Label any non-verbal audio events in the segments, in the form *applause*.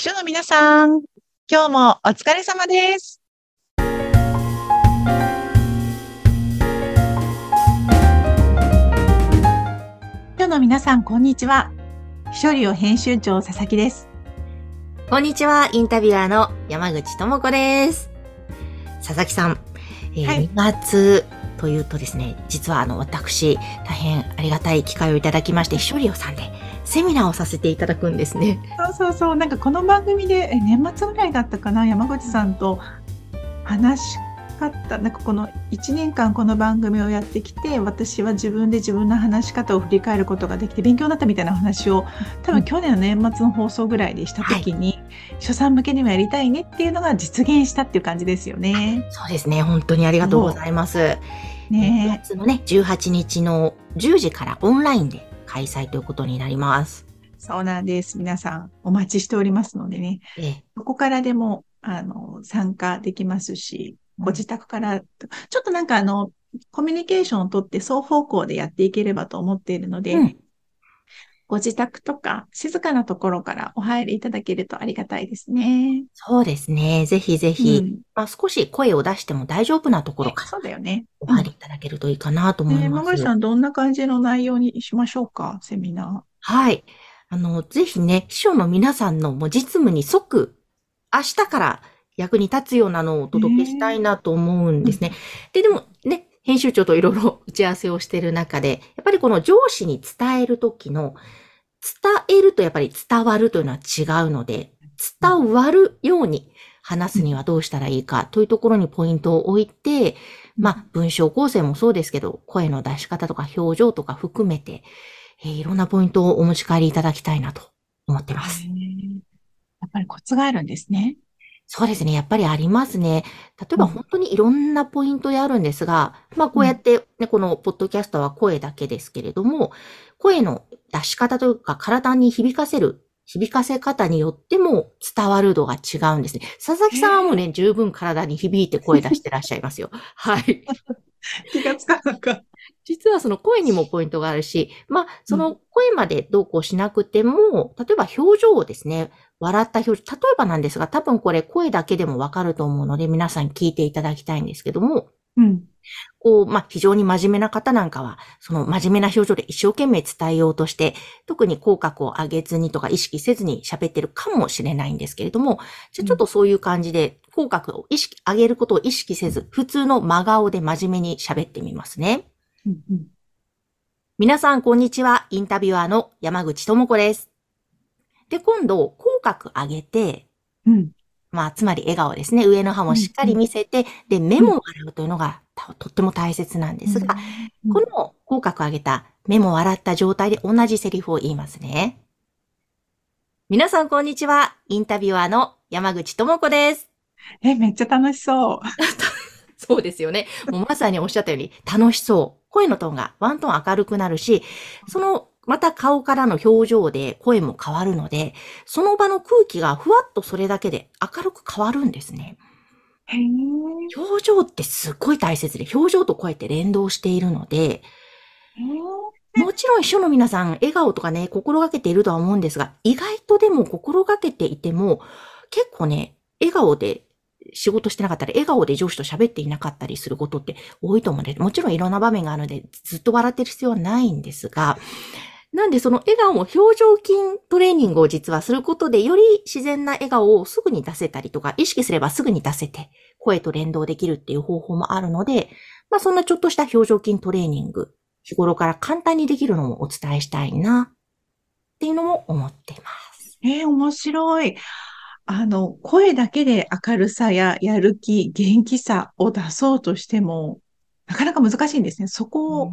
秘書の皆さん、今日もお疲れ様です。秘書の皆さん、こんにちは。秘書寮編集長佐々木です。こんにちは、インタビュアーの山口智子です。佐々木さん、えーはい2月というとですね、実はあの私、大変ありがたい機会をいただきまして、秘書寮さんでセミナーをさせていただくんですね。そうそうそう、なんかこの番組で、え年末ぐらいだったかな、山口さんと話し方、なんかこの1年間この番組をやってきて、私は自分で自分の話し方を振り返ることができて勉強になったみたいなお話を、多分去年の年末の放送ぐらいでした時に、初さん向けにもやりたいねっていうのが実現したっていう感じですよね。そうですね、本当にありがとうございます。2ね月のね、18日の10時からオンラインで開催ということになります。そうなんです。皆さんお待ちしておりますのでね、えーどこからでも、あの、参加できますし、ご自宅から、ちょっとなんかあの、コミュニケーションをとって双方向でやっていければと思っているので、うんご自宅とか静かなところからお入りいただけるとありがたいですね。そうですね、ぜひぜひ、うんまあ、少し声を出しても大丈夫なところからそうだよね。お入りいただけるといいかなと思ねいます。山口さん、どんな感じの内容にしましょうか、セミナはい。あの、ぜひね、秘書の皆さんのもう実務に即、明日から役に立つようなのをお届けしたいなと思うんですね。で、でもね、編集長といろいろ打ち合わせをしている中で、ぱりこの上司に伝えるときの、伝えるとやっぱり伝わるというのは違うので、伝わるように話すにはどうしたらいいかというところにポイントを置いて、まあ、文章構成もそうですけど、声の出し方とか表情とか含めて、えーいろんなポイントをお持ち帰りいただきたいなと思ってまー。す。やっぱりコツがあるんですね。そうですね。やっぱりありますね。例えばうん本当にいろんなポイントであるんですが、まあこうやって、ね、このポッドキャストは声だけですけれども、声の出し方というか体に響かせる、響かせ方によっても伝わる度が違うんですね。佐々木さんはもうね、十分体に響いて声出してらっしゃいますよ。はい。*laughs* 気がつかなかっ実はその声にもポイントがあるし、まあ、その声までどうこうしなくても、例えば表情をですね、笑った表情、例えばなんですが、多分これ声だけでもわかると思うので、皆さん聞いていただきたいんですけども、た。うん。こう、まあ、非常に真面目な方なんかは、その真面目な表情で一生懸命伝えようとして、特に口角を上げずにとか意識せずに喋ってるかもしれないんですけれども、じゃあちょっとそういう感じで、口角を意識、上げることを意識せず、普通の真顔で真面目に喋ってみますね。うんうん皆さん、こんにちは。インタビュアーの山口智子です。で、今度、口角上げて、うん。まあ、つまり笑顔ですね。上の歯もしっかり見せて、で、目も笑うというのがたとっても大切なんですが、うんこの口角上げた、目も笑った状態で同じセリフを言いますね。皆さん、こんにちは。インタビュアーの山口智子です。え、めっちゃ楽しそう。*laughs* そうですよね。もうまさにおっしゃったように楽しそう。声のトーンがワントーン明るくなるし、そのまた顔からの表情で声も変わるので、その場の空気がふわっとそれだけで明るく変わるんですね。表情ってすっごい大切で、表情と声って連動しているので、もちろん秘書の皆さん、笑顔とかね、心がけているとは思うんですが、意外とでも心がけていても、結構ね、笑顔で仕事してなかったり、笑顔で上司と喋っていなかったりすることって多いと思うんで、もちろんいろんな場面があるので、ずっと笑ってる必要はないんですが、なんでその笑顔も表情筋トレーニングを実はすることで、より自然な笑顔をすぐに出せたりとか、意識すればすぐに出せて、声と連動できるっていう方法もあるので、まあそんなちょっとした表情筋トレーニング、日頃から簡単にできるのもお伝えしたいな、っていうのも思っています。えー面白い。あの、声だけで明るさややる気、元気さを出そうとしても、なかなか難しいんですね。そこを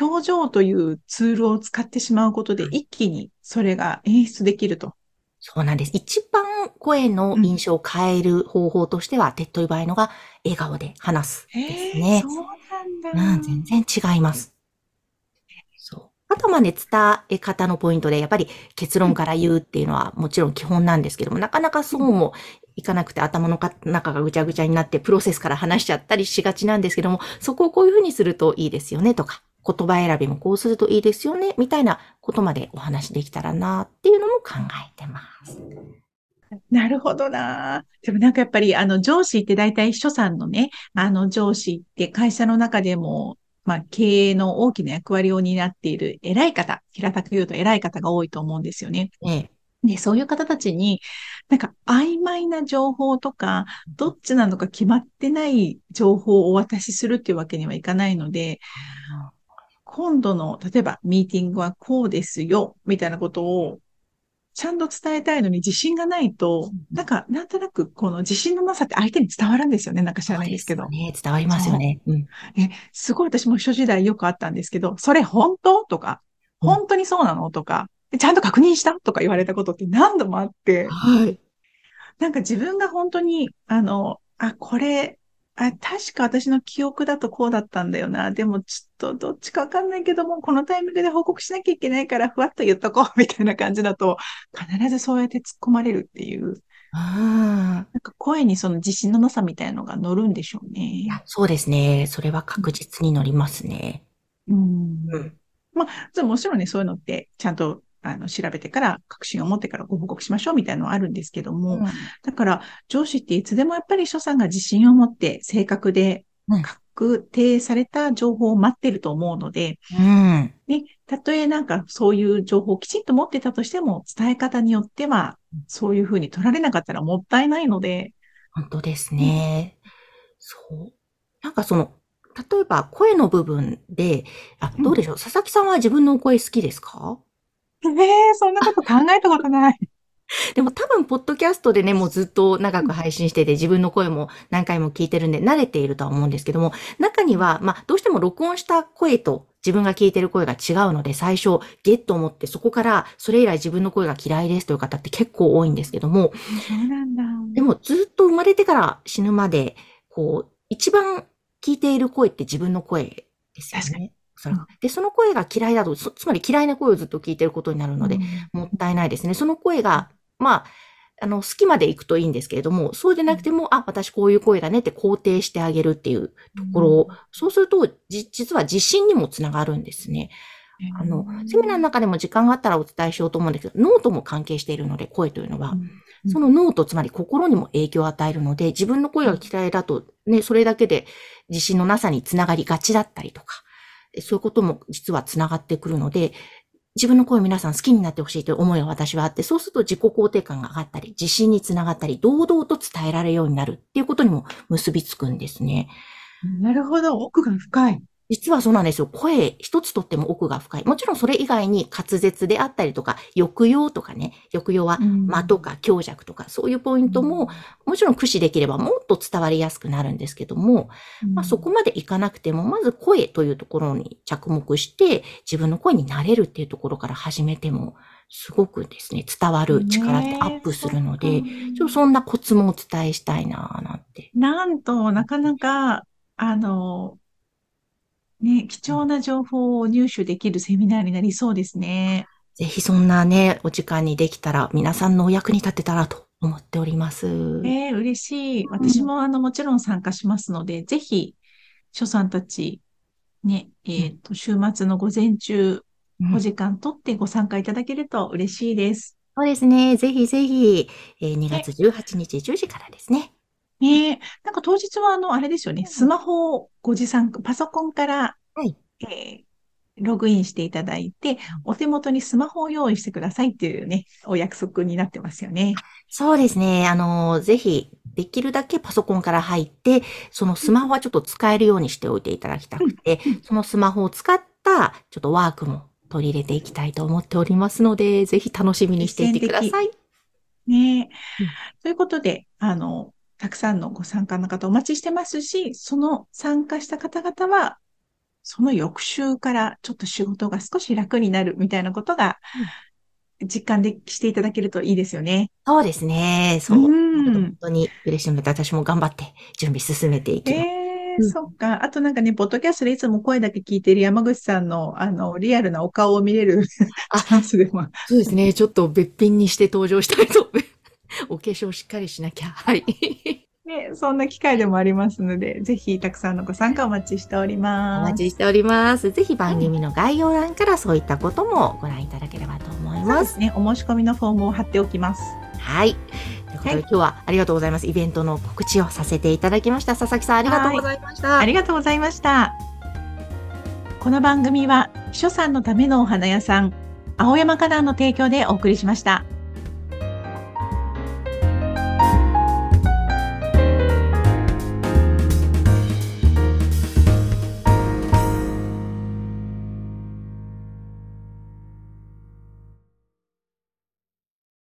表情というツールを使ってしまうことで一気にそれが演出できると。そうなんです。一番声の印象を変える方法としては、手っ取り早いのが笑顔で話すですね。そうなんだ。うん、全然違います。あとはまあね、伝え方のポイントで、やっぱり結論から言うっていうのはもちろん基本なんですけども、なかなかそうもいかなくて頭の中がぐちゃぐちゃになってプロセスから話しちゃったりしがちなんですけども、そこをこういうふうにするといいですよねとか、言葉選びもこうするといいですよね、みたいなことまでお話できたらなっていうのも考えてます。なるほどな。でもなんかやっぱり、あの、上司って大体秘書さんのね、あの、上司って会社の中でも、まあ、経営の大きな役割を担っている偉い方、平たく言うと偉い方が多いと思うんですよね。ええ。で、そういう方たちに、なんか曖昧な情報とか、どっちなのか決まってない情報をお渡しするっていうわけにはいかないので、今度の、例えばミーティングはこうですよ、みたいなことをちゃんと伝えたいのに自信がないと、なんか、なんとなく、この自信のなさって相手に伝わるんですよね。なんか知らないですけど。ね、伝わりますよね。うん、え、すごい私も初時代よくあったんですけど、それ本当？とか、本当にそうなの？とか、ちゃんと確認した？とか言われたことって何度もあって、はい。なんか自分が本当に、あの、あ、これ、あ、確か私の記憶だとこうだったんだよな。でもちょっとどっちかわかんないけども、このタイミングで報告しなきゃいけないからふわっと言っとこうみたいな感じだと、必ずそうやって突っ込まれるっていう。あなんか声にその自信のなさみたいなのが乗るんでしょうね。そうですね。それは確実に乗りますね。うん。うん、まあ、もちろんね、そういうのってちゃんとあの、調べてから、確信を持ってからご報告しましょうみたいなのはあるんですけども、うん、だから、上司っていつでもやっぱり所さんが自信を持って正確で、確定された情報を待ってると思うので、うん、ね、たとえなんかそういう情報をきちんと持ってたとしても、伝え方によっては、そういうふうに取られなかったらもったいないので。本当ですね。うん、そう。なんかその、例えば声の部分で、あ、どうでしょう、うん、佐々木さんは自分の声好きですか？*laughs* ええそんなこと考えたことない。*laughs* でも多分、ポッドキャストでね、もうずっと長く配信してて、自分の声も何回も聞いてるんで、慣れているとは思うんですけども、中には、まあ、どうしても録音した声と自分が聞いてる声が違うので、最初、ゲッと思って、そこから、それ以来自分の声が嫌いですという方って結構多いんですけども、そうなんだ。でも、ずっと生まれてから死ぬまで、こう、一番聞いている声って自分の声ですよね。そで、その声が嫌いだと、つまり嫌いな声をずっと聞いてることになるので、もったいないですね。その声が、まあ、あの、好きまで行くといいんですけれども、そうでなくても、あ、私こういう声だねって肯定してあげるっていうところを、そうすると、実は自信にもつながるんですね。あの、セミナーの中でも時間があったらお伝えしようと思うんですけど、ノートも関係しているので、声というのは。そのノート、つまり心にも影響を与えるので、自分の声が嫌いだと、ね、それだけで自信のなさにつながりがちだったりとか、そういうことも実は繋がってくるので、自分の声を皆さん好きになってほしいという思いが私はあって、そうすると自己肯定感が上がったり、自信につながったり、堂々と伝えられるようになるっていうことにも結びつくんですね。なるほど。奥が深い。実はそうなんですよ。声一つとっても奥が深い。もちろんそれ以外に滑舌であったりとか、抑揚とかね、抑揚は間とか強弱とか、そういうポイントも、もちろん駆使できればもっと伝わりやすくなるんですけども、まあそこまでいかなくても、まず声というところに着目して、自分の声になれるっていうところから始めても、すごくですね、伝わる力ってアップするので、ちょっとそんなコツもお伝えしたいななんて。なんと、なかなか、あの、ね、貴重な情報を入手できるセミナーになりそうですね。ぜひそんなね、お時間にできたら、皆さんのお役に立てたらと思っております。ええー、嬉しい。私もあの、もちろん参加しますので、ぜひ、所さんたち、ね、えっ、ー、と、週末の午前中、お時間取ってご参加いただけると嬉しいです。そうですね。ぜひぜひ、えー、2月18日10時からですね。ねえ、なんか当日はあの、あれですよね、スマホをご持参、パソコンから、はい。えー、ログインしていただいて、お手元にスマホを用意してくださいっていうね、お約束になってますよね。そうですね。あの、ぜひ、できるだけパソコンから入って、そのスマホはちょっと使えるようにしておいていただきたくて、そのスマホを使った、ちょっとワークも取り入れていきたいと思っておりますので、ぜひ楽しみにしていてください。ねえ、うん、ということで、あの、たくさんのご参加の方お待ちしてますし、その参加した方々は、その翌週からちょっと仕事が少し楽になるみたいなことが、実感でしていただけるといいですよね。そうですね。そう。本当に嬉しいので、私も頑張って準備進めていきます。えー、そっか。あとなんかね、ポッドキャストでいつも声だけ聞いてる山口さんの、あの、リアルなお顔を見れる *laughs* チャンスでも。そうですね。ちょっと別品にして登場したいと *laughs* お化粧しっかりしなきゃ。はい。ね、そんな機会でもありますので、ぜひたくさんのご参加お待ちしております。お待ちしております。ぜひ番組の概要欄からそういったこともご覧いただければと思います。すね。お申し込みのフォームを貼っておきます。はい。ということで、今日はありがとうございます。イベントの告知をさせていただきました。佐々木さん、ありがとうございました。ありがとうございました。この番組は、秘書さんのためのお花屋さん、青山花壇の提供でお送りしました。